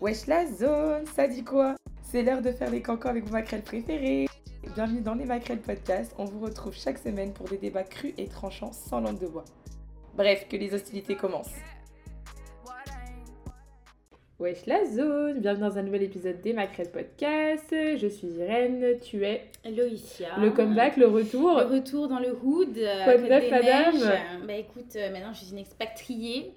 Wesh la zone, ça dit quoi? C'est l'heure de faire les cancans avec vos maquerelles préférées. Bienvenue dans les maquerelles podcast. On vous retrouve chaque semaine pour des débats crus et tranchants sans langue de bois. Bref, que les hostilités commencent. Wesh la zone, bienvenue dans un nouvel épisode des maquerelles podcast. Je suis Irène, tu es Loïcia. le comeback, le retour. Le retour dans le hood. Quoi de neuf, madame. Bah écoute, euh, maintenant je suis une expatriée.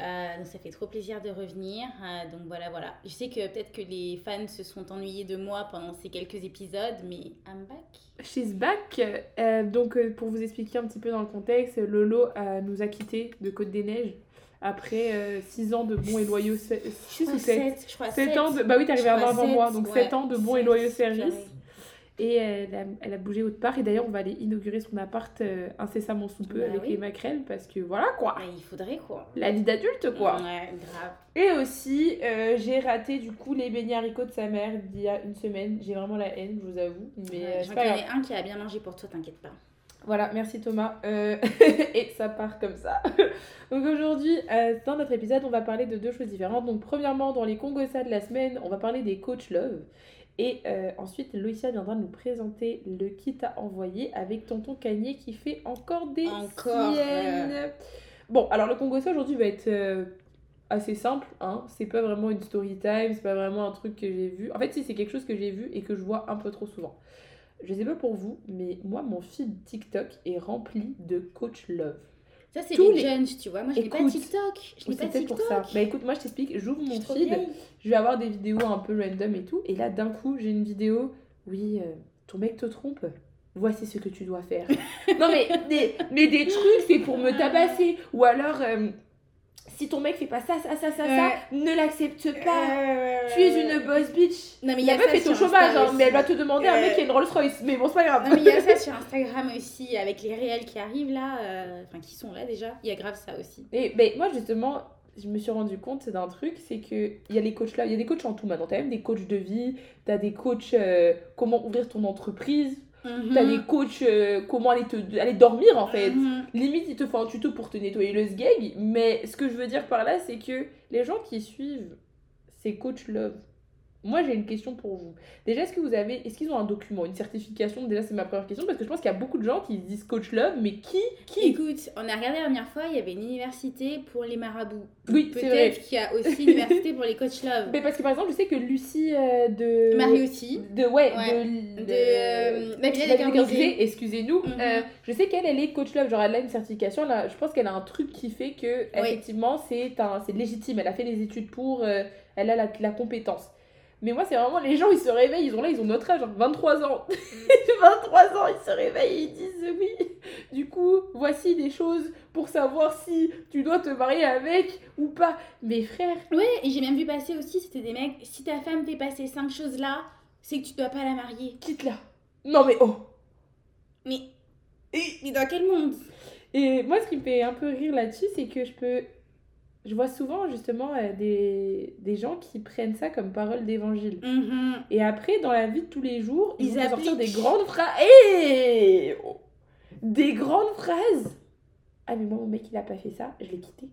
Euh, donc ça fait trop plaisir de revenir. Euh, donc voilà, voilà. Je sais que peut-être que les fans se sont ennuyés de moi pendant ces quelques épisodes, mais I'm back. She's back. Euh, donc, euh, pour vous expliquer un petit peu dans le contexte, Lolo nous a quittés de Côte des Neiges après 6 ans de bons et loyaux. 6 ou 7 Sept, Je crois 7 sept. ans de... Bah oui, t'es arrivé Je un an crois avant moi, donc ouais. 7 ans de bons et loyaux services. Et elle a, elle a bougé autre part. Et d'ailleurs, on va aller inaugurer son appart euh, incessamment sous peu Bah avec oui. les maquerelles parce que voilà quoi. Ouais, il faudrait quoi. La vie d'adulte quoi. Ouais, grave. Et aussi, euh, j'ai raté du coup les beignets haricots de sa mère il y a une semaine. J'ai vraiment la haine, je vous avoue. Mais Ouais, euh, c'est J'en pas grave. connais un qui a bien mangé pour toi, t'inquiète pas. Voilà, merci Thomas. Euh, et ça part comme ça. Donc aujourd'hui, euh, dans notre épisode, on va parler de deux choses différentes. Donc premièrement, dans les Congossas de la semaine, on va parler des coach love. Et euh, ensuite, Loïcia viendra nous présenter le kit à envoyer avec Tonton Cagné qui fait encore des Encore, siennes. Bon, alors le Congossa aujourd'hui va être euh, assez simple. Hein. C'est pas vraiment une story time, c'est pas vraiment un truc que j'ai vu. En fait, si c'est quelque chose que j'ai vu et que je vois un peu trop souvent. Je sais pas pour vous, mais moi, mon feed TikTok est rempli de coach love. Ça, c'est les les- jeunes, tu vois. Moi, je n'ai pas TikTok. Je n'ai pas TikTok. pour ça. Bah écoute, moi je t'explique, j'ouvre mon feed, vieille. je vais avoir des vidéos un peu random et tout, et là d'un coup j'ai une vidéo, oui, euh, ton mec te trompe, voici ce que tu dois faire. non mais des, mais des trucs, c'est pour me tabasser. Ou alors, euh, si ton mec fait pas ça, ça, ça, ça, ça, ne l'accepte pas. Tu es une boss bitch. Non, mais il y La a meuf ça est au chômage, hein, mais elle va te demander un mec Euh, qui a une Rolls Royce. Mais bon, c'est pas grave. Non, mais il y a ça sur Instagram aussi, avec les réels qui arrivent là, euh, enfin qui sont là déjà. Il y a grave ça aussi. Et ben, moi, justement, je me suis rendu compte d'un truc, c'est que il y a les coachs là, il y a des coachs en tout maintenant. T'as même des coachs de vie, t'as des coachs euh, comment ouvrir ton entreprise, t'as des coachs euh, comment aller, te, aller dormir en fait. Mhm. Limite, ils te font un tuto pour te nettoyer le sgeg, mais ce que je veux dire par là, c'est que les gens qui suivent ces coachs love, moi j'ai une question pour vous. Déjà, est-ce que vous avez, est-ce qu'ils ont un document, une certification? Déjà, c'est ma première question parce que je pense qu'il y a beaucoup de gens qui disent coach love, mais qui, qui? Écoute, on a regardé la dernière fois, il y avait une université pour les marabouts. Oui, c'est vrai. Peut-être qu'il y a aussi une université pour les coach love. Mais parce que par exemple, je sais que Lucie euh, de. Marie aussi. De, ouais, Ouais. de. De, euh, excusez-nous. Mhm. Euh, je sais qu'elle, elle est coach love, genre elle a une certification. Là, je pense qu'elle a un truc qui fait que, effectivement, c'est un, c'est légitime. Elle a fait les études pour. euh, elle a la, la compétence. Mais moi, c'est vraiment les gens, ils se réveillent, ils ont là, ils ont notre âge, hein, 23 ans. 23 ans, ils se réveillent, ils disent oui. Du coup, voici des choses pour savoir si tu dois te marier avec ou pas. Mais frère, Ouais, et j'ai même vu passer aussi, c'était des mecs, si ta femme fait passer cinq choses là, c'est que tu dois pas la marier. quitte-la. Non mais oh Mais, mais dans quel monde? Et moi, ce qui me fait un peu rire là-dessus, c'est que je peux. Je vois souvent justement euh, des, des gens qui prennent ça comme parole d'évangile. Mhm. Et après, dans la vie de tous les jours, ils, Ils vont te sortir des grandes phrases. Des grandes phrases Ah, mais moi, mon mec, il a pas fait ça, je l'ai quitté.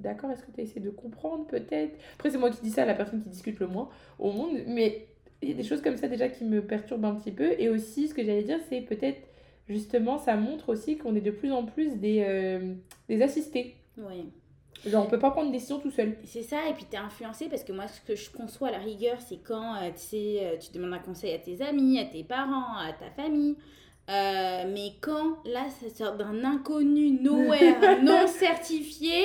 D'accord, est-ce que tu as essayé de comprendre peut-être? Après, c'est moi qui dis ça à la personne qui discute le moins au monde, mais il y a des choses comme ça déjà qui me perturbent un petit peu. Et aussi, ce que j'allais dire, c'est peut-être justement, ça montre aussi qu'on est de plus en plus des, euh, des assistés. Ouais. Genre, on peut pas prendre des décisions tout seul. C'est ça, et puis t'es influencé parce que moi, ce que je conçois à la rigueur, c'est quand euh, tu euh, tu demandes un conseil à tes amis, à tes parents, à ta famille. Euh, mais quand là, ça sort d'un inconnu nowhere non certifié,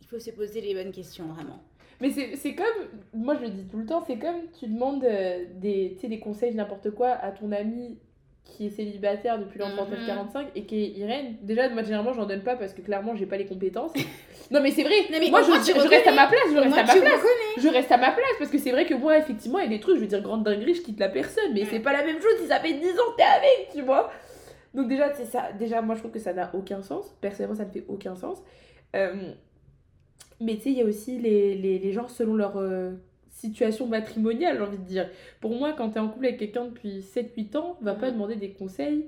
il faut se poser les bonnes questions, vraiment. Mais c'est comme, moi je le dis tout le temps, c'est comme tu demandes euh, des, tu des conseils, n'importe quoi, à ton ami qui est célibataire depuis l'an Mhm. 39-45 et qui est Irène. Déjà, moi généralement, j'en donne pas parce que clairement, j'ai pas les compétences. non, mais c'est vrai, Non, mais moi je, reste à ma place, je reste Moi, à ma place. Je reste à ma place parce que c'est vrai que moi, effectivement, il y a des trucs, je veux dire, grande dinguerie, je quitte la personne, mais c'est pas la même chose si ça fait 10 ans que t'es avec, tu vois. Donc, déjà, c'est ça. Déjà, moi, je trouve que ça n'a aucun sens. Personnellement, ça ne fait aucun sens. Euh, mais tu sais, il y a aussi les, les, les gens selon leur euh, situation matrimoniale, j'ai envie de dire. Pour moi, quand t'es en couple avec quelqu'un depuis 7-8 ans, va pas Mhm. demander des conseils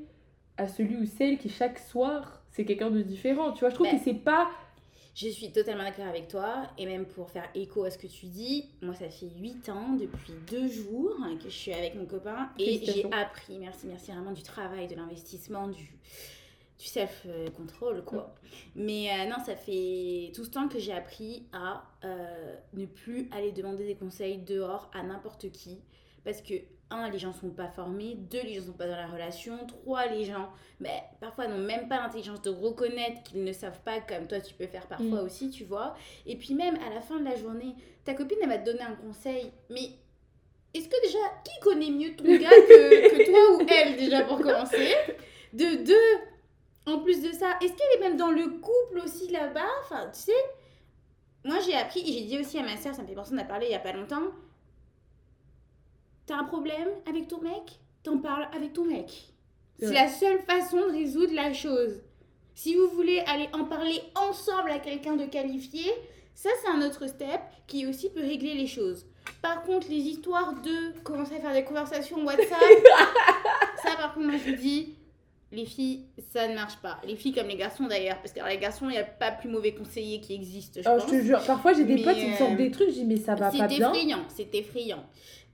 à celui ou celle qui, chaque soir, c'est quelqu'un de différent. Tu vois, je trouve Ben, que c'est pas Je suis totalement d'accord avec toi. Et même pour faire écho à ce que tu dis, moi, ça fait 8 ans, depuis deux jours, que je suis avec mon copain. Et j'ai appris, merci, merci vraiment, du travail, de l'investissement, du, du self-control, quoi. Mais euh, non, ça fait tout ce temps que j'ai appris à euh, ne plus aller demander des conseils dehors à n'importe qui. Parce que un, les gens sont pas formés, deux, les gens sont pas dans la relation, trois, les gens, ben, parfois n'ont même pas l'intelligence de reconnaître qu'ils ne savent pas comme toi tu peux faire parfois mm. aussi, tu vois. Et puis même à la fin de la journée, ta copine elle va te donner un conseil, mais est-ce que déjà, qui connaît mieux ton gars que, que toi ou elle déjà pour commencer? De deux, en plus de ça, est-ce qu'elle est même dans le couple aussi là-bas? Enfin, tu sais, moi j'ai appris et j'ai dit aussi à ma soeur, ça me fait penser, on a parlé il y a pas longtemps, T'as un problème avec ton mec? T'en parles avec ton mec. C'est la seule façon de résoudre la chose. Si vous voulez aller en parler ensemble à quelqu'un de qualifié, ça c'est un autre step qui aussi peut régler les choses. Par contre, les histoires de commencer à faire des conversations WhatsApp, ça par contre, moi je dis, les filles, ça ne marche pas. Les filles comme les garçons d'ailleurs, parce que les garçons, il n'y a pas plus mauvais conseiller qui existe, je oh, Je te jure, parfois j'ai des potes qui me sortent des trucs, je dis mais ça va pas bien. C'est effrayant, c'est effrayant.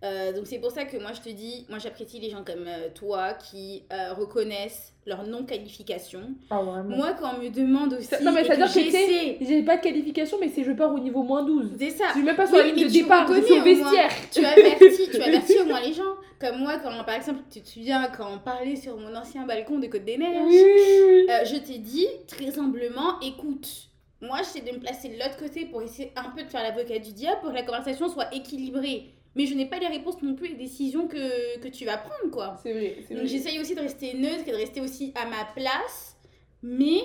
Euh, donc c'est pour ça que moi je te dis, moi j'apprécie les gens comme euh, toi qui euh, reconnaissent leur non-qualification. Ah, moi quand on me demande aussi... non mais ça veut dire que j'ai pas de qualification mais c'est je pars au niveau moins 12. C'est ça. Je suis même pas sur la ligne de départ, je suis au vestiaire. tu avertis, tu avertis au moins les gens. Comme moi quand par exemple, tu te souviens quand on parlait sur mon ancien balcon de Côte des Neiges, je t'ai dit très humblement, écoute, moi j'essaie de me placer de l'autre côté pour essayer un peu de faire l'avocat du diable pour que la conversation soit équilibrée mais je n'ai pas les réponses non plus les décisions que, que tu vas prendre, quoi. C'est vrai, Donc j'essaye aussi de rester neutre et de rester aussi à ma place, mais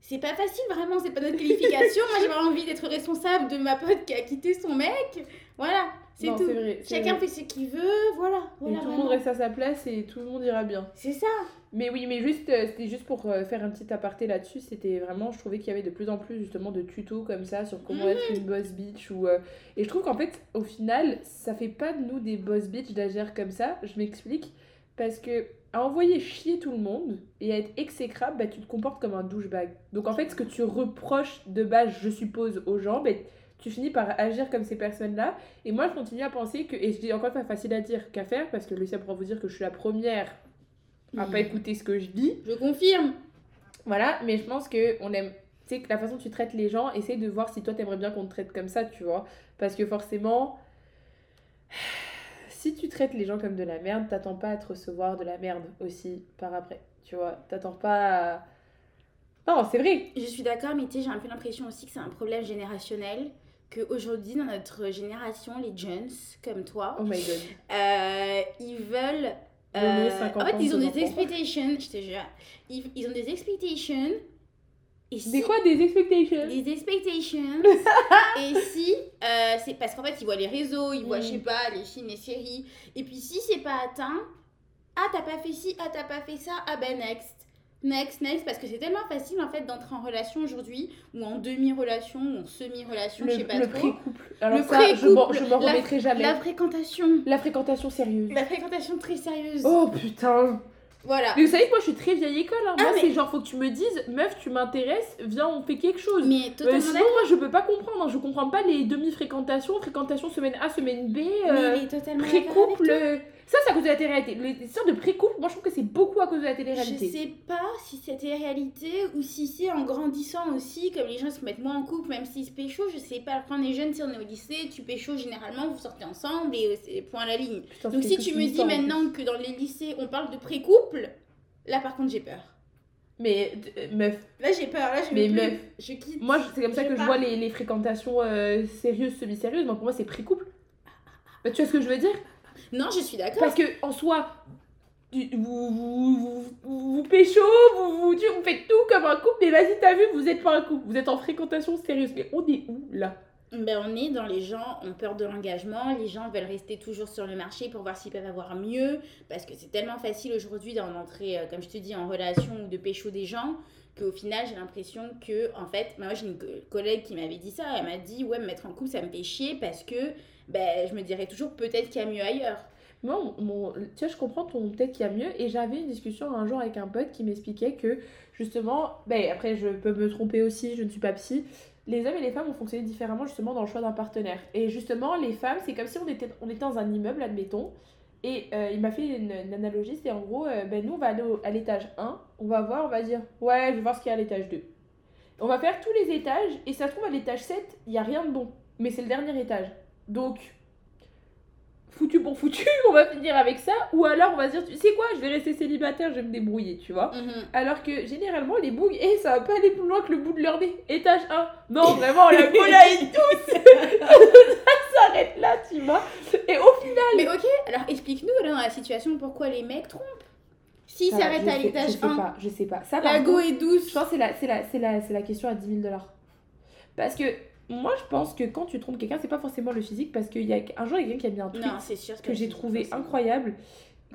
c'est pas facile vraiment, c'est pas notre qualification. Moi j'ai vraiment envie d'être responsable de ma pote qui a quitté son mec. Voilà, c'est tout. Vrai, Chacun fait ce qu'il veut, voilà. voilà tout le monde reste à sa place et tout le monde ira bien. C'est ça. Mais oui, mais juste, euh, c'était juste pour euh, faire un petit aparté là-dessus. C'était vraiment, je trouvais qu'il y avait de plus en plus justement de tutos comme ça sur comment être mhm. une boss bitch. Ou, euh, Et je trouve qu'en fait, au final, ça fait pas de nous des boss bitch d'agir comme ça. Je m'explique. Parce que à envoyer chier tout le monde et à être exécrable, bah, tu te comportes comme un douchebag. Donc en fait, ce que tu reproches de base, je suppose, aux gens, bah, tu finis par agir comme ces personnes-là. Et moi, je continue à penser que, et je dis encore pas facile à dire qu'à faire, parce que Lucia pourra vous dire que je suis la première à pas écouter ce que je dis. Je confirme. Voilà, mais je pense que on aime tu sais que la façon dont tu traites les gens, essaye de voir si toi t'aimerais bien qu'on te traite comme ça, tu vois. Parce que forcément, si tu traites les gens comme de la merde, t'attends pas à te recevoir de la merde aussi par après, tu vois. T'attends pas à... Non, c'est vrai. Je suis d'accord, mais tu sais, j'ai un peu l'impression aussi que c'est un problème générationnel. Qu'aujourd'hui, dans notre génération, les jeunes comme toi, oh my God. Euh, ils veulent euh, en fait, ils ont des expectations, je te jure. Ils, ils ont des expectations. Et si, des quoi Des expectations? Des expectations. et si, euh, c'est parce qu'en fait, ils voient les réseaux, ils voient, je sais mm. pas, les films, les séries. Et puis, si c'est pas atteint, ah, t'as pas fait ci, ah, t'as pas fait ça, ah ben next next, next, parce que c'est tellement facile en fait d'entrer en relation aujourd'hui, ou en demi-relation, ou en semi-relation, je sais pas le trop. Pré-couple. Alors le ça, je m'en remettrai jamais. La fréquentation. La fréquentation sérieuse. La fréquentation très sérieuse. Oh putain voilà. Mais vous savez que moi je suis très vieille école. Hein. Moi ah, c'est genre faut que tu me dises, meuf, tu m'intéresses, viens on fait quelque chose. Mais totalement. sinon moi je peux pas comprendre. Hein. Je comprends pas les demi-fréquentations, fréquentation semaine A, semaine B, euh, pré-couple. Ça, c'est à cause de la télé-réalité. Les histoires de pré-couple, moi je trouve que c'est beaucoup à cause de la télé-réalité. Je sais pas si c'est télé-réalité ou si c'est en grandissant aussi, comme les gens se mettent moins en couple, même s'ils se pécho, je sais pas. Quand on est jeune, si on est au lycée, tu pécho généralement, vous sortez ensemble et c'est point à la ligne. Donc si tu me dis maintenant que dans les lycées on parle de pré-couple, là par contre j'ai peur. Mais euh, meuf. Là j'ai peur, là je Mais meuf. Je quitte. Moi c'est comme ça que je vois les, les fréquentations euh, sérieuses, semi-sérieuses. Moi pour moi c'est pré-couple. Bah, tu vois ce que je veux dire? Non, je suis d'accord. Parce que en soi, vous, vous, vous, vous, pécho, vous, vous, vous faites tout comme un couple, mais vas-y, t'as vu, vous êtes pas un couple, vous êtes en fréquentation sérieuse. Mais on est où là? Ben, on est dans les gens ont peur de l'engagement, les gens veulent rester toujours sur le marché pour voir s'ils peuvent avoir mieux, parce que c'est tellement facile aujourd'hui d'en entrer, euh, comme je te dis, en relation ou de pécho des gens, qu'au final j'ai l'impression que, en fait, moi j'ai une collègue qui m'avait dit ça, elle m'a dit, ouais, me mettre en couple ça me fait chier parce que ben, je me dirais toujours peut-être qu'il y a mieux ailleurs. Moi, mon, tu vois, je comprends peut-être qu'il y a mieux. Et j'avais une discussion un jour avec un pote qui m'expliquait que, justement, ben après, je peux me tromper aussi, je ne suis pas psy. Les hommes et les femmes ont fonctionné différemment, justement, dans le choix d'un partenaire. Et justement, les femmes, c'est comme si on était, dans un immeuble, admettons. Et euh, il m'a fait une, analogie, c'est en gros, euh, ben nous, on va aller à l'étage 1, on va voir, on va dire, ouais, je vais voir ce qu'il y a à l'étage 2. On va faire tous les étages, et ça se trouve, à l'étage 7, il n'y a rien de bon. Mais c'est le dernier étage. Donc, foutu pour foutu, on va finir avec ça. Ou alors on va dire, tu sais quoi, je vais rester célibataire, je vais me débrouiller, tu vois. Mhm. Alors que généralement, les bougs, et eh, ça va pas aller plus loin que le bout de leur nez. Étage 1. Non, vraiment, la est tous Ça s'arrête là, tu vois. Et au final. Mais ok, alors explique-nous dans la situation pourquoi les mecs trompent. Si ça s'arrête à l'étage 1. Je sais pas, je sais pas. Ça, la go est douce. Je pense que c'est la, la, la question à 10 000 dollars. Parce que moi, je pense que quand tu trompes quelqu'un, c'est pas forcément le physique, parce qu'il y a un jour, il y a quelqu'un qui a mis un tweet que, j'ai trouvé incroyable,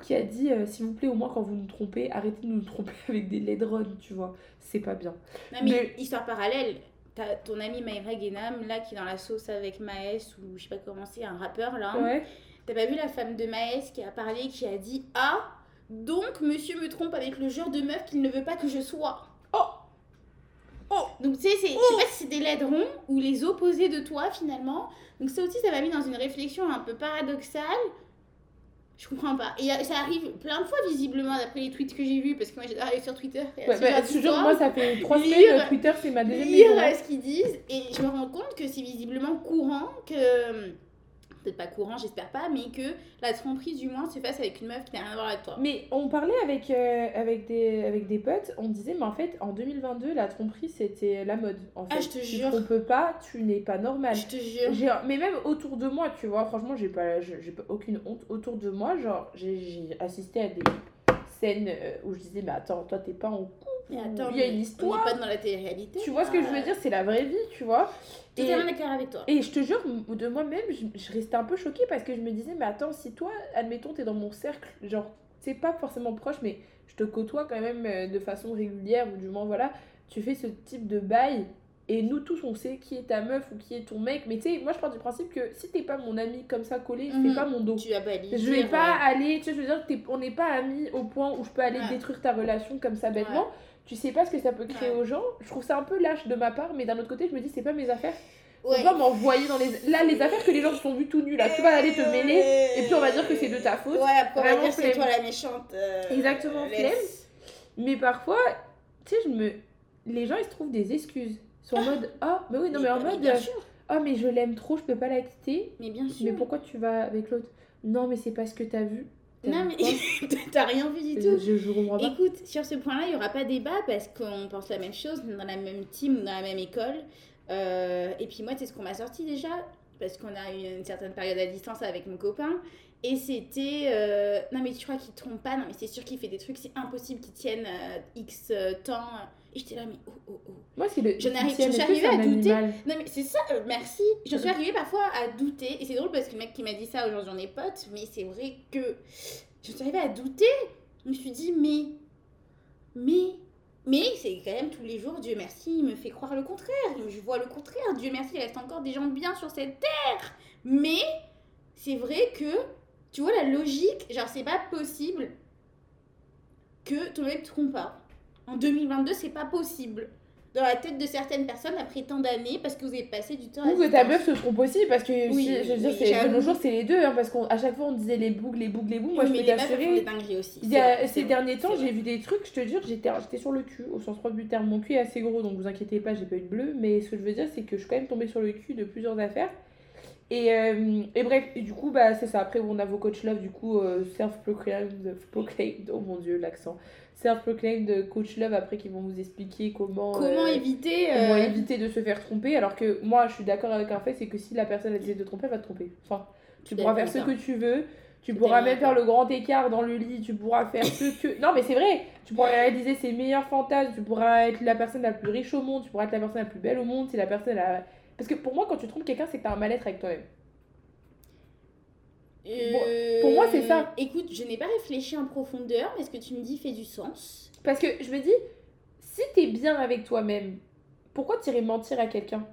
qui a dit euh, S'il vous plaît, au moins quand vous nous trompez, arrêtez de nous tromper avec des ledrons, tu vois. C'est pas bien. Non, mais, histoire parallèle, t'as ton ami Maïra Genam, là, qui est dans la sauce avec Maes, ou je sais pas comment c'est, un rappeur, là. Ouais. T'as pas vu la femme de Maes qui a parlé, qui a dit Ah, donc monsieur me trompe avec le genre de meuf qu'il ne veut pas que je sois. Oh Oh Donc, tu sais, je sais pas si c'est des ronds ou les opposés de toi finalement. Donc, ça aussi, ça m'a mis dans une réflexion un peu paradoxale. Je comprends pas. Et ça arrive plein de fois, visiblement, d'après les tweets que j'ai vus, parce que moi, j'arrive sur Twitter. Et ouais, bah, toujours, moi, ça fait trois semaines, Twitter, c'est ma deuxième Lire euh, ce qu'ils disent, et je me rends compte que c'est visiblement courant que peut-être pas courant, j'espère pas, mais que la tromperie du moins se fasse avec une meuf qui n'a rien à voir avec toi. Mais on parlait avec, euh, avec, des, avec des potes, on disait, mais en fait, en 2022, la tromperie, c'était la mode. En fait. Ah, je te jure. Tu peux pas, tu n'es pas normal. Je te jure. Mais même autour de moi, tu vois, franchement, j'ai pas, j'ai pas aucune honte. Autour de moi, genre, j'ai assisté à des scènes euh, où je disais, mais attends, toi, t'es pas en couple. il y a une histoire. On n'est pas dans la télé-réalité. Tu vois ce que je veux ah. dire C'est la vraie vie, tu vois. D'accord avec toi. Et je te jure, de moi-même, je, restais un peu choquée parce que je me disais, mais attends, si toi, admettons, t'es dans mon cercle, genre, c'est pas forcément proche, mais je te côtoie quand même euh, de façon régulière, ou du moins, voilà, tu fais ce type de bail. Et nous tous, on sait qui est ta meuf ou qui est ton mec. Mais tu sais, moi je pars du principe que si t'es pas mon ami comme ça collé, je fais mhm. pas mon dos. Tu as Je vais pas aller, tu sais, je veux dire, on n'est pas amis au point où je peux aller détruire ta relation comme ça bêtement tu sais pas ce que ça peut créer aux gens. Je trouve ça un peu lâche de ma part, mais d'un autre côté, je me dis, c'est pas mes affaires. On va m'envoyer dans les. Là, les affaires que les gens se sont vus tout nus, là, tu vas aller te mêler, et puis on va dire que c'est de ta faute. Ouais, après, on va dire c'est toi la méchante. Euh, Exactement, flemme. Mais parfois, tu sais, je me. Les gens, ils se trouvent des excuses. Sont en ah. mode, oh, mais oui, non, mais, en mode. Oh, mais je l'aime trop, je peux pas la quitter. Mais bien sûr. Mais pourquoi tu vas avec l'autre? Non, mais c'est parce que t'as vu. Non, mais t'as rien vu du tout. Je, je, Écoute, sur ce point-là, il n'y aura pas débat parce qu'on pense la même chose, dans la même team, dans la même école. Euh, et puis moi, sais ce qu'on m'a sorti déjà Parce qu'on a eu une certaine période à distance avec mon copain. Et c'était. Euh, non, mais tu crois qu'il trompe pas? Non, mais c'est sûr qu'il fait des trucs, c'est impossible qu'il tienne euh, X temps. Et j'étais là, mais oh, oh, oh. Moi, c'est le. Je, je suis arrivée à douter. Non, mais c'est ça, merci. Je suis arrivée parfois à douter. Et c'est drôle parce que le mec qui m'a dit ça, aujourd'hui, on est potes. Mais c'est vrai que je suis arrivée à douter. Je me suis dit, mais. Mais. Mais c'est quand même tous les jours, Dieu merci, il me fait croire le contraire. Je vois le contraire. Dieu merci, il reste encore des gens bien sur cette terre. Mais c'est vrai que, tu vois, la logique, genre, c'est pas possible que ton mec te trompe pas. En 2022, c'est pas possible. Dans la tête de certaines personnes après tant d'années parce que vous avez passé du temps Ou que ta meuf se trompe aussi parce que je veux dire, c'est, de nos jours, c'est les deux. Hein, parce qu'à chaque fois, on disait les boucles, les boucles, les boucles. Moi, je peux t'assurer. aussi. ces derniers temps, j'ai vu des trucs, je te jure, j'étais, j'étais sur le cul, au sens propre du terme. Mon cul est assez gros, donc vous inquiétez pas, j'ai pas eu de bleu. Mais ce que je veux dire, c'est que je suis quand même tombée sur le cul de plusieurs affaires. Et, euh, et bref, et du coup, bah, c'est ça. Après, on a vos coach love, du coup, euh, self-proclaimed, oh mon dieu, l'accent self-proclaimed coach love après qui vont vous expliquer comment comment euh, éviter comment euh, éviter de se faire tromper alors que moi je suis d'accord avec un fait c'est que si la personne a décidé de te tromper elle va te tromper. Enfin tu pourras faire ce que tu veux tu pourras même faire le grand écart dans le lit tu pourras faire ce que non mais c'est vrai tu pourras réaliser ses meilleurs fantasmes tu pourras être la personne la plus riche au monde tu pourras être la personne la plus belle au monde c'est la personne la parce que pour moi quand tu trompes quelqu'un c'est que t'as un mal-être avec toi-même pour moi, c'est ça. Euh, écoute, je n'ai pas réfléchi en profondeur, mais ce que tu me dis fait du sens. Parce que je me dis, si t'es bien avec toi-même, pourquoi t'irais mentir à quelqu'un?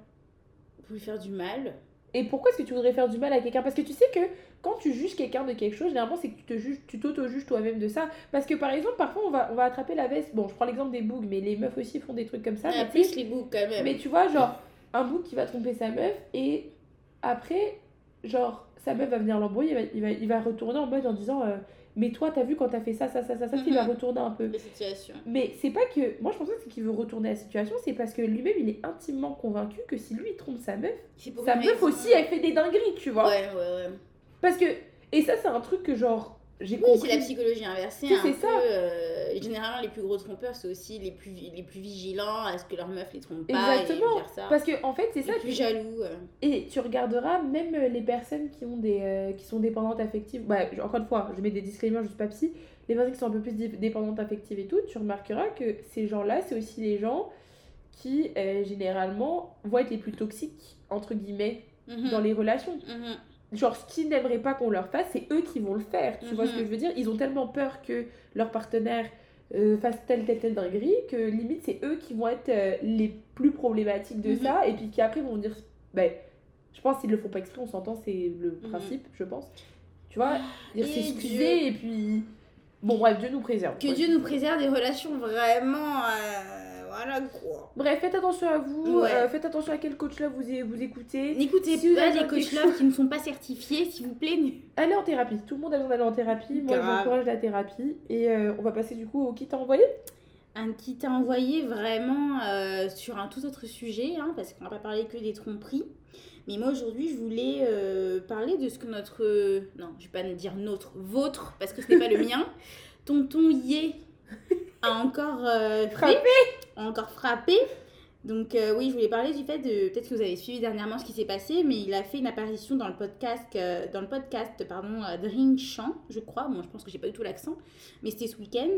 Pour lui faire du mal. Et pourquoi est-ce que tu voudrais faire du mal à quelqu'un? Parce que tu sais que quand tu juges quelqu'un de quelque chose, généralement, c'est que tu te juges, tu t'auto-juges toi-même de ça. Parce que par exemple, parfois, on va, on va attraper la veste. Bon, je prends l'exemple des bougs, mais les meufs aussi font des trucs comme ça. Ah, mais plus les bougs quand même. Mais tu vois, genre, un boug qui va tromper sa meuf et après, genre, sa meuf va venir l'embrouiller, il va, il, va, il va retourner en mode en disant euh, Mais toi, t'as vu quand t'as fait ça, ça, ça, ça, ça, il va Mhm. retourner un peu. Mais c'est pas que. Moi, je pense pas que c'est qu'il veut retourner la situation, c'est parce que lui-même, il est intimement convaincu que si lui, il trompe sa meuf, sa meuf raison. aussi, elle fait des dingueries, tu vois. Ouais, ouais, ouais. Parce que. Et ça, c'est un truc que, genre, j'ai Oui, c'est la psychologie inversée. C'est peu, ça. euh, généralement, les plus gros trompeurs, c'est aussi les plus, les plus vigilants à ce que leur meuf les trompe pas Exactement. et ça. Parce que, en fait, c'est les ça. plus jaloux. euh. Et tu regarderas même euh, les personnes qui ont des euh, qui sont dépendantes affectives. Bah, encore une fois, je mets des disclaimers, je suis pas psy. Les personnes qui sont un peu plus dé- dépendantes affectives et tout, tu remarqueras que ces gens-là, c'est aussi les gens qui euh, généralement vont être les plus toxiques entre guillemets Mhm. dans les relations. Mhm. Genre ce qu'ils n'aimeraient pas qu'on leur fasse, c'est eux qui vont le faire. Tu vois ce que Mhm. je veux dire? Ils ont tellement peur que leur partenaire euh, fasse telle telle telle dinguerie que limite c'est eux qui vont être euh, les plus problématiques de Mhm. ça et puis qui après vont dire ben je pense qu'ils le font pas exprès, on s'entend, c'est le Mhm. principe, je pense. Tu vois? Dire Et s'excuser et puis bon bref, Dieu nous préserve. Que. Dieu nous préserve des relations vraiment. euh, voilà quoi. Bref, faites attention à vous, Ouais. euh, faites attention à quel coach là vous vous écoutez. N'écoutez Si pas les coachs love qui ne sont pas certifiés, s'il vous plaît. Allez en thérapie, tout le monde a besoin d'aller en thérapie. Moi j'encourage la thérapie et euh, on va passer du coup au kit à envoyer. Un qui t'a envoyé vraiment euh, sur un tout autre sujet, hein, parce qu'on va pas parler que des tromperies. Mais moi aujourd'hui, je voulais euh, parler de ce que notre. euh, non, je vais pas dire notre, votre, parce que ce n'est pas le mien. Tonton Yé a encore euh, Frappé. a encore frappé. Donc euh, oui, je voulais parler du fait de peut-être que vous avez suivi dernièrement ce qui s'est passé, mais il a fait une apparition dans le podcast, euh, dans le podcast pardon, euh, Drink je crois. Moi, je pense que j'ai pas du tout l'accent, mais c'était ce week-end.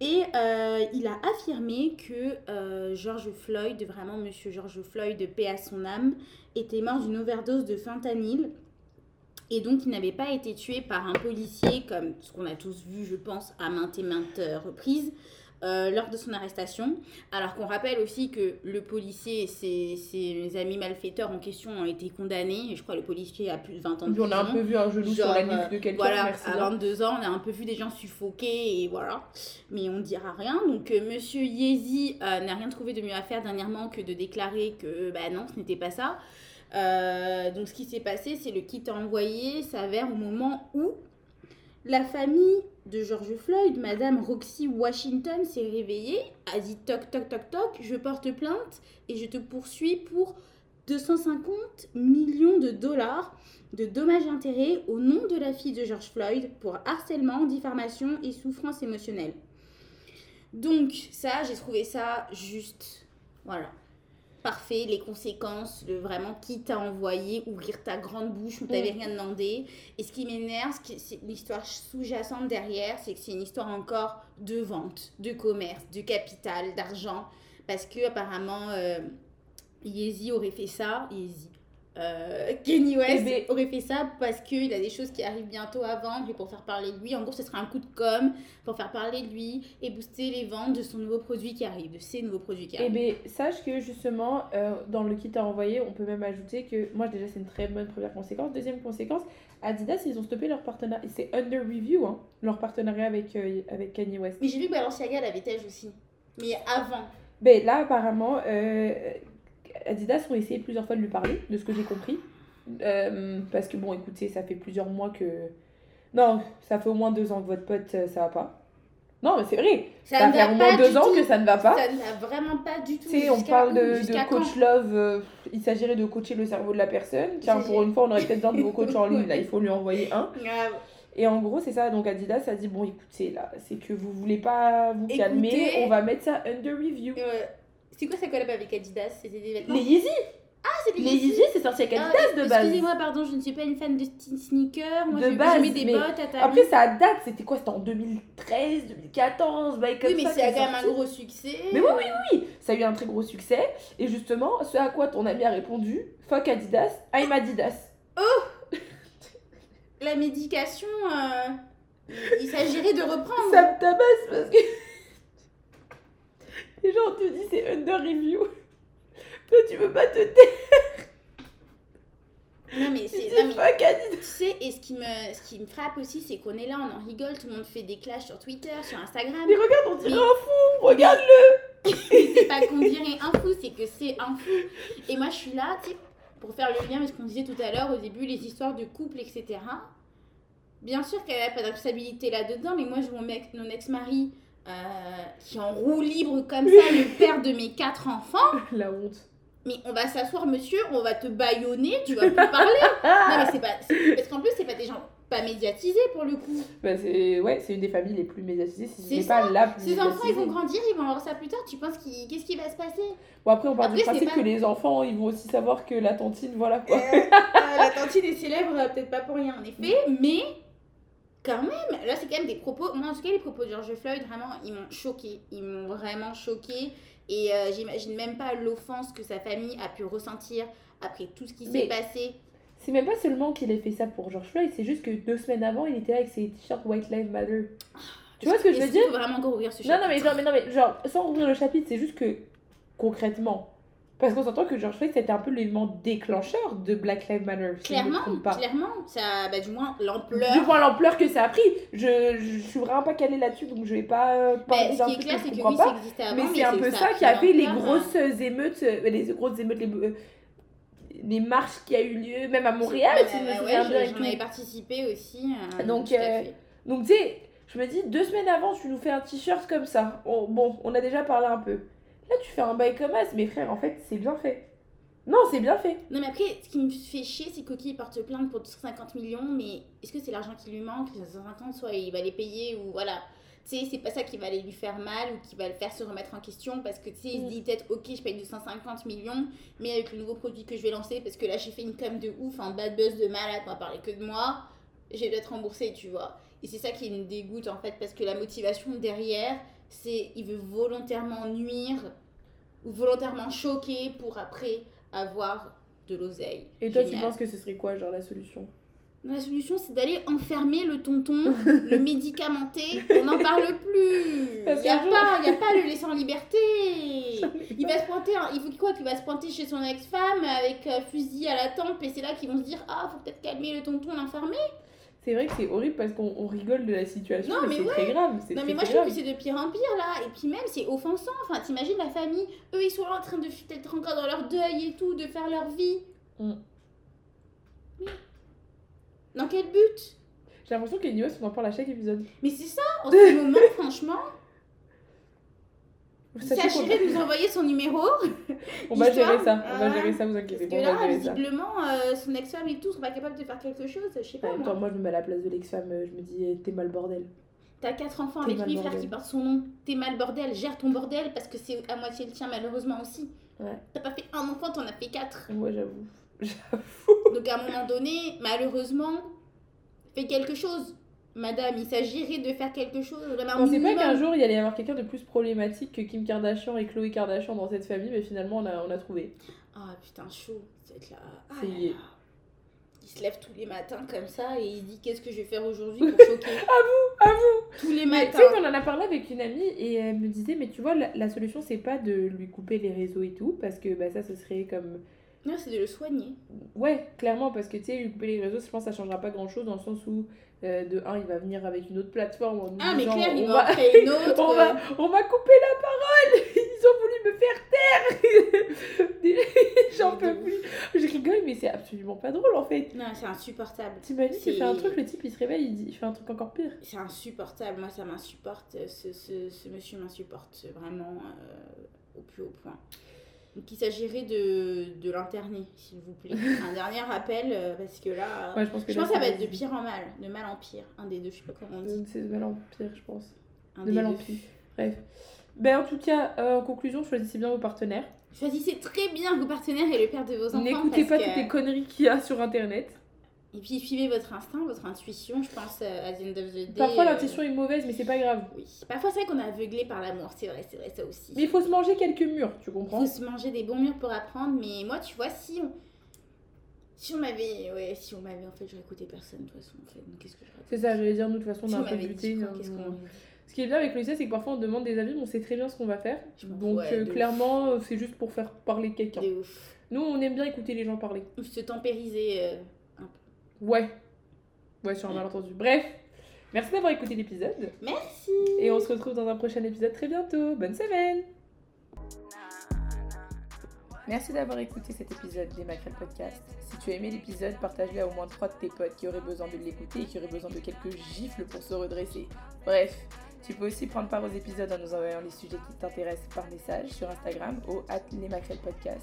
Et euh, il a affirmé que George Floyd, vraiment Monsieur George Floyd, paix à son âme, était mort d'une overdose de fentanyl. Et donc, il n'avait pas été tué par un policier, comme ce qu'on a tous vu, je pense, à maintes et maintes euh, reprises, euh, lors de son arrestation. Alors qu'on rappelle aussi que le policier et ses, ses amis malfaiteurs en question ont été condamnés. Et je crois que le policier a plus de 20 ans de Puis on a un peu vu un genou sur Genre, la euh, nuque de quelqu'un. Voilà, à bien. 22 ans, on a un peu vu des gens suffoqués et voilà. Mais on dira rien. Donc, euh, monsieur Yezi euh, n'a rien trouvé de mieux à faire dernièrement que de déclarer que bah non, ce n'était pas ça. Euh, donc, ce qui s'est passé, c'est le kit envoyé s'avère au moment où la famille de George Floyd, Madame Roxy Washington, s'est réveillée, a dit toc toc toc toc, je porte plainte et je te poursuis pour 250 millions de dollars de dommages et intérêts au nom de la fille de George Floyd pour harcèlement, diffamation et souffrance émotionnelle. Donc ça, j'ai trouvé ça juste, voilà, parfait. Les conséquences, le vraiment qui t'a envoyé, ouvrir ta grande bouche, on t'avait Mm. rien demandé. Et ce qui m'énerve, c'est l'histoire sous-jacente derrière, c'est que c'est une histoire encore de vente, de commerce, de capital, d'argent, parce que apparemment euh, Yeezy aurait fait ça, Yeezy. Euh, Kenny West Eh ben- aurait fait ça parce qu'il a des choses qui arrivent bientôt à vendre et pour faire parler de lui. En gros, ce serait un coup de com pour faire parler de lui et booster les ventes de son nouveau produit qui arrive, de ses nouveaux produits qui Eh arrivent. bien, sache que justement, euh, dans le kit à envoyer, on peut même ajouter que, moi déjà, c'est une très bonne première conséquence. Deuxième conséquence, Adidas, ils ont stoppé leur partenariat. C'est under review, hein, leur partenariat avec, euh, avec Kanye West. Mais j'ai vu que Balenciaga l'avait aussi. Mais avant. Ben là, apparemment, euh, Adidas ont essayé plusieurs fois de lui parler, de ce que j'ai compris. Euh, parce que, bon, écoutez, ça fait plusieurs mois que. Non, ça fait au moins deux ans que votre pote, euh, ça va pas. Non, mais c'est vrai. Ça, fait au moins deux ans tout. que ça ne va pas. Ça ne va vraiment pas du tout. Tu sais, on parle de, de coach love. euh, il s'agirait de coacher le cerveau de la personne. Tiens, pour une fois, on aurait peut-être besoin de vos coachs en ligne. Là, il faut lui envoyer un. Et en gros, c'est ça. Donc Adidas a dit bon, écoutez, là, c'est que vous voulez pas vous calmer. Écoutez. On va mettre ça under review. Euh, c'est quoi sa collab avec Adidas C'était des vêtements Les Yeezy. Ah, c'est des Les Yeezy Yeezy, c'est sorti avec Ah, Adidas de base. Excusez-moi, pardon, je ne suis pas une fan de sneakers. Moi, De je, base, mets des mais bottes à ta Après, ça date. C'était quoi? C'était en 2013, 2014, bail comme Oui, mais ça. c'est quand même un gros succès. Mais oui, oui, oui, ça a eu un très gros succès. Et justement, ce à quoi ton ami a répondu Fuck Adidas, I'm Adidas. La médication, euh, il s'agirait de reprendre. Ça me tabasse parce que. Les gens te disent c'est under review. Toi, tu veux pas te taire. Non, mais c'est. Tu sais, et ce qui me, ce qui me frappe aussi, c'est qu'on est là, on en rigole, tout le monde fait des clashs sur Twitter, sur Instagram. Mais regarde, on dirait Mais- un fou. Regarde-le. c'est pas qu'on dirait un fou, c'est que c'est un fou. Et moi, je suis là, tu sais, pour faire le lien avec ce qu'on disait tout à l'heure, au début, les histoires de couple, etc. Bien sûr qu'elle n'a pas de responsabilité là-dedans, mais moi, je vois mon, mec, mon ex-mari euh, qui est en roue libre comme ça, le père de mes quatre enfants. La honte. Mais on va s'asseoir, monsieur, on va te baïonner, tu vas plus parler. Non, mais c'est pas. Parce qu'en plus, c'est pas des gens pas médiatisés pour le coup. Bah, c'est ouais, c'est une des familles les plus médiatisées, si C'est pas la plus Ces enfants, ils vont grandir, ils vont avoir ça plus tard. Tu penses qu'est-ce qui va se passer? Bon, après, on part du Après, c'est principe pas- que les enfants, ils vont aussi savoir que la tantine, voilà quoi. Euh, euh, la tantine est célèbre, peut-être pas pour rien en effet, mais quand même, là c'est quand même des propos. Moi en tout cas, les propos de George Floyd, vraiment, ils m'ont choqué. Ils m'ont vraiment choqué. Et euh, j'imagine même pas l'offense que sa famille a pu ressentir après tout ce qui s'est passé. C'est même pas seulement qu'il ait fait ça pour George Floyd, c'est juste que deux semaines avant, il était là avec ses t-shirts White Lives Matter. Tu vois ce que je veux dire? vraiment ouvrir ce Non, non, mais chapitre? genre, mais non, mais genre, sans ouvrir le chapitre, c'est juste que concrètement. Parce qu'on s'entend que George Floyd, c'était un peu l'élément déclencheur de Black Lives Matter. si je me Clairement, trompe pas. clairement, ça, bah, du moins Du l'ampleur. moins l'ampleur que ça a pris. Je, je suis vraiment pas calée là-dessus, donc je vais pas euh, Bah, ce qui est clair, que c'est je que comprends oui, pas. ça avant, Mais c'est un peu ça qui a fait les l'ampleur, grosses émeutes, euh, les grosses émeutes, les, euh, les marches qui a eu lieu, même à Montréal, Ouais, si je me ouais, j'en avais participé aussi. euh, Donc. Donc tu sais, je me dis, deux semaines avant, tu nous fais un t-shirt comme ça. Bon, on a déjà parlé un peu. Là, tu fais un bail comme as, mais frère, en fait, c'est bien fait. Non, c'est bien fait. Non, mais après, ce qui me fait chier, c'est que Coquille porte plainte pour 250 millions, mais est-ce que c'est l'argent qui lui manque Les 250, soit il va les payer, ou voilà. Tu sais, c'est pas ça qui va aller lui faire mal ou qui va le faire se remettre en question parce que tu sais, il se Mm. dit peut-être, ok, je paye 250 millions, mais avec le nouveau produit que je vais lancer, parce que là j'ai fait une com de ouf, un bad buzz de malade, on va parler que de moi, je vais être remboursé, tu vois. Et c'est ça qui me dégoûte en fait, parce que la motivation derrière, c'est il veut volontairement nuire ou volontairement choquer pour après avoir de l'oseille. Et toi, tu penses que ce serait quoi, genre, la solution? La solution, c'est d'aller enfermer le tonton, le médicamenté, on n'en parle plus. Il n'y a, jour- pas- y a pas le laisser en liberté. Il va se pointer, il faut quoi qu'il va se pointer chez son ex-femme avec euh, fusil à la tempe et c'est là qu'ils vont se dire ah faut peut-être calmer le tonton, l'enfermer. C'est vrai que c'est horrible parce qu'on on rigole de la situation, Non, mais, mais c'est très grave. Non très, mais moi je trouve que c'est de pire en pire là et puis même c'est offensant. Enfin t'imagines la famille, eux ils sont là en train de peut-être encore dans leur deuil et tout, de faire leur vie. Mm. Mais Dans quel but? J'ai l'impression que les news, on en parle à chaque épisode. Mais c'est ça, en ce moment, franchement, Sachez de nous envoyer son numéro. on va gérer ça, on va gérer ça, vous Parce inquiétez pas, va là, visiblement, euh, son ex-femme et tout sont pas capables de faire quelque chose. Je sais En pas, même moi. temps, moi, je me mets à la place de l'ex-femme, euh, je me dis, t'es mal bordel. T'as quatre enfants avec lui, frère, qui portent son nom. T'es mal bordel, gère ton bordel parce que c'est à moitié le tien, malheureusement aussi. Ouais. T'as pas fait un enfant, t'en as fait quatre. Moi, j'avoue. Donc à un moment donné, malheureusement, fais quelque chose. Madame, il s'agirait de faire quelque chose. On sait pas qu'un jour il y allait y avoir quelqu'un de plus problématique que Kim Kardashian et Chloé Kardashian dans cette famille, mais finalement on a, on a trouvé. Ah putain, chaud. Là. Ah C'est- là là. Il se lève tous les matins comme ça et il dit qu'est-ce que je vais faire aujourd'hui pour choquer? à vous Tous les Mais tu matins. sais qu'on en a parlé avec une amie et elle me disait, mais tu vois, la, la solution c'est pas de lui couper les réseaux et tout, parce que bah, ça ce serait comme. Non, c'est de le soigner. Ouais, clairement, parce que tu sais, lui couper les réseaux, je pense que ça changera pas grand chose dans le sens où, euh, de un, il va venir avec une autre plateforme en nous Ah, mais clair, il on va créer une autre. on euh, va, on m'a coupé la parole Ils ont voulu me faire taire J'en peux plus Je rigole, mais c'est absolument pas drôle en fait Non, c'est insupportable. T'imagines, il fait un truc, le type il se réveille, il, dit, il fait un truc encore pire. C'est insupportable. Moi, ça m'insupporte. Ce, ce, ce monsieur m'insupporte vraiment euh, au plus haut point. Donc, il s'agirait de, de l'interner, s'il vous plaît. Un dernier rappel, euh, parce que là. Ouais, je pense que je là, pense que ça va être de pire en mal. De mal en pire. Un des deux, je sais pas comment on dit. C'est de mal en pire, je pense. Un De des mal en pire. Bref. Ben, en tout cas, euh, en conclusion, choisissez bien vos partenaires. Choisissez très bien vos partenaires et le père de vos enfants. N'écoutez pas que- toutes les conneries qu'il y a sur internet. Et puis suivez votre instinct, votre intuition, je pense, euh, à the end of the day. Parfois euh, l'intuition est mauvaise, mais c'est pas grave. Oui. Parfois, c'est vrai qu'on est aveuglé par l'amour, c'est vrai, c'est vrai, ça aussi. Mais il faut se manger quelques murs, tu Il comprends faut se manger des bons murs pour apprendre, mais moi, tu vois, si on. Si on m'avait. Ouais, si on m'avait. En fait, j'aurais écouté personne, de toute façon. En fait. Donc, qu'est-ce que je C'est ça, j'allais dire, nous, de toute façon, on Si a on un peu buté. dit hein, qu'est-ce qu'on Ce qui est bien avec le lycée, c'est que parfois on demande des avis, mais on sait très bien ce qu'on va faire. Donc euh, clairement, c'est juste pour faire parler quelqu'un. Nous, on aime bien écouter les gens parler. Se tempériser euh. Ouais. Ouais, sur un malentendu. Bref, merci d'avoir écouté l'épisode. Merci. Et on se retrouve dans un prochain épisode très bientôt. Bonne semaine. Merci d'avoir écouté cet épisode des Macrel Podcast. Si tu as aimé l'épisode, partage-le à au moins trois de tes potes qui auraient besoin de l'écouter et qui auraient besoin de quelques gifles pour se redresser. Bref, tu peux aussi prendre part aux épisodes en nous envoyant les sujets qui t'intéressent par message sur Instagram au at les Podcast.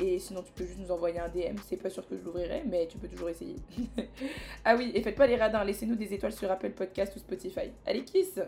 Et sinon, tu peux juste nous envoyer un DM. C'est pas sûr que je l'ouvrirai, mais tu peux toujours essayer. ah oui, et faites pas les radins. Laissez-nous des étoiles sur Apple Podcast ou Spotify. Allez, kiss